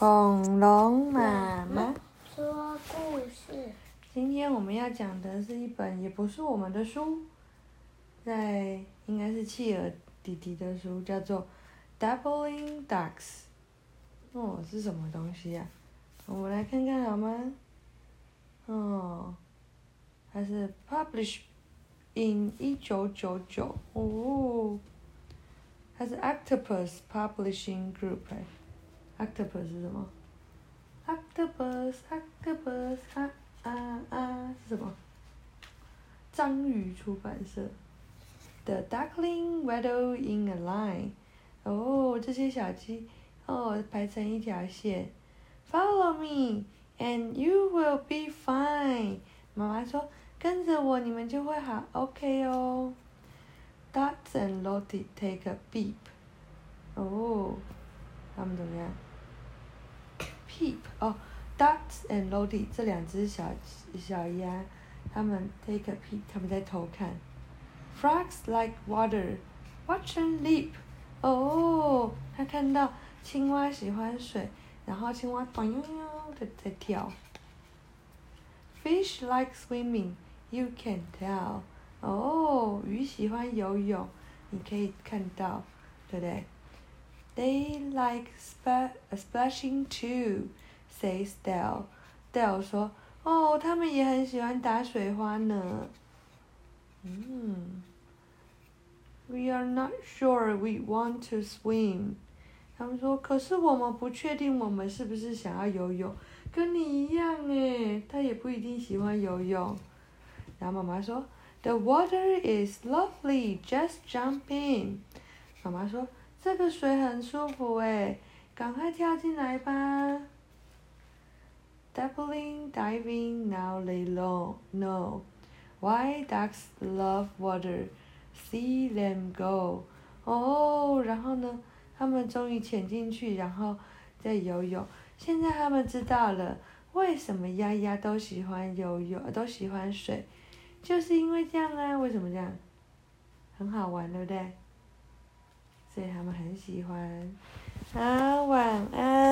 恐龙妈妈说故事。今天我们要讲的是一本也不是我们的书，在应该是企鹅弟弟的书，叫做《Dabbling Ducks》。哦，是什么东西呀、我们来看看好吗？哦，它是 publish in 一九九九哦，它是 Octopus Publishing Group 哎，Octopus 是什么？Octopus Octopus 啊啊啊是什么？章鱼出版社。The duckling waddle in a line。哦，这些小鸡哦排成一条线。Follow me and you will be fine。妈妈说：“跟着我，你们就会好，OK 哦。” Dots and Lottie take a peep。哦，他们怎么样？Peep 哦，Ducks and Lottie 这两只小小鸭，它们 take a peep，它们在偷看。Frogs like water, watch and leap。哦，它看到青蛙喜欢水，然后青蛙咚悠悠的在跳。Fish like swimming, you can tell。哦，鱼喜欢游泳，你可以看到，对不对 ？They like spa splashing too, says Dell。Dell 说：“哦，他们也很喜欢打水花呢。”嗯。We are not sure we want to swim。他们说：“可是我们不确定我们是不是想要游泳，跟你一样诶，他也不一定喜欢游泳。”然后妈妈说：“The water is lovely, just jump in。”妈妈说：“ 这个水很舒服诶，赶快跳进来吧。” Dabbling, diving, now they know know why ducks love water. See them go. 哦，然后呢？他们终于潜进去，然后再游泳。现在他们知道了为什么鸭鸭都喜欢游泳，都喜欢水，就是因为这样啊。为什么这样？很好玩，对不对？所以他们很喜欢。好，晚安。